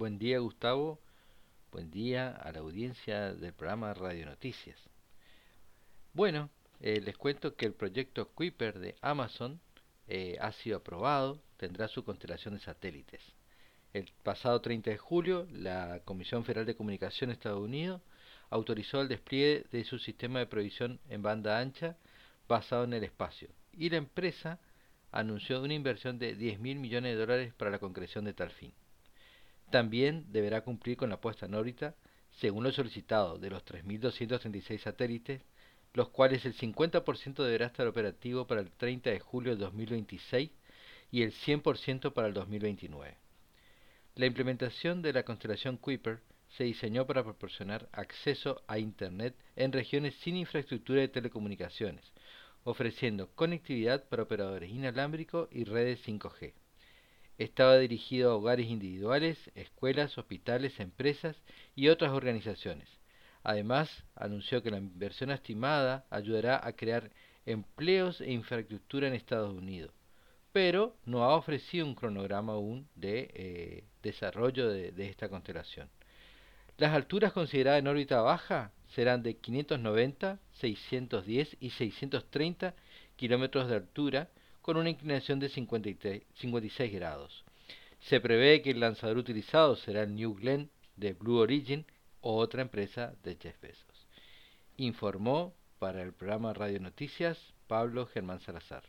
Buen día, Gustavo. Buen día a la audiencia del programa Radio Noticias. Bueno, eh, les cuento que el proyecto Kuiper de Amazon eh, ha sido aprobado, tendrá su constelación de satélites. El pasado 30 de julio, la Comisión Federal de Comunicación de Estados Unidos autorizó el despliegue de su sistema de provisión en banda ancha basado en el espacio y la empresa anunció una inversión de 10 mil millones de dólares para la concreción de tal fin. También deberá cumplir con la puesta en órbita, según lo solicitado, de los 3.236 satélites, los cuales el 50% deberá estar operativo para el 30 de julio de 2026 y el 100% para el 2029. La implementación de la constelación Kuiper se diseñó para proporcionar acceso a Internet en regiones sin infraestructura de telecomunicaciones, ofreciendo conectividad para operadores inalámbricos y redes 5G. Estaba dirigido a hogares individuales, escuelas, hospitales, empresas y otras organizaciones. Además, anunció que la inversión estimada ayudará a crear empleos e infraestructura en Estados Unidos, pero no ha ofrecido un cronograma aún de eh, desarrollo de, de esta constelación. Las alturas consideradas en órbita baja serán de 590, 610 y 630 kilómetros de altura con una inclinación de 56 grados. Se prevé que el lanzador utilizado será el New Glenn de Blue Origin o otra empresa de Jeff. Informó para el programa Radio Noticias Pablo Germán Salazar.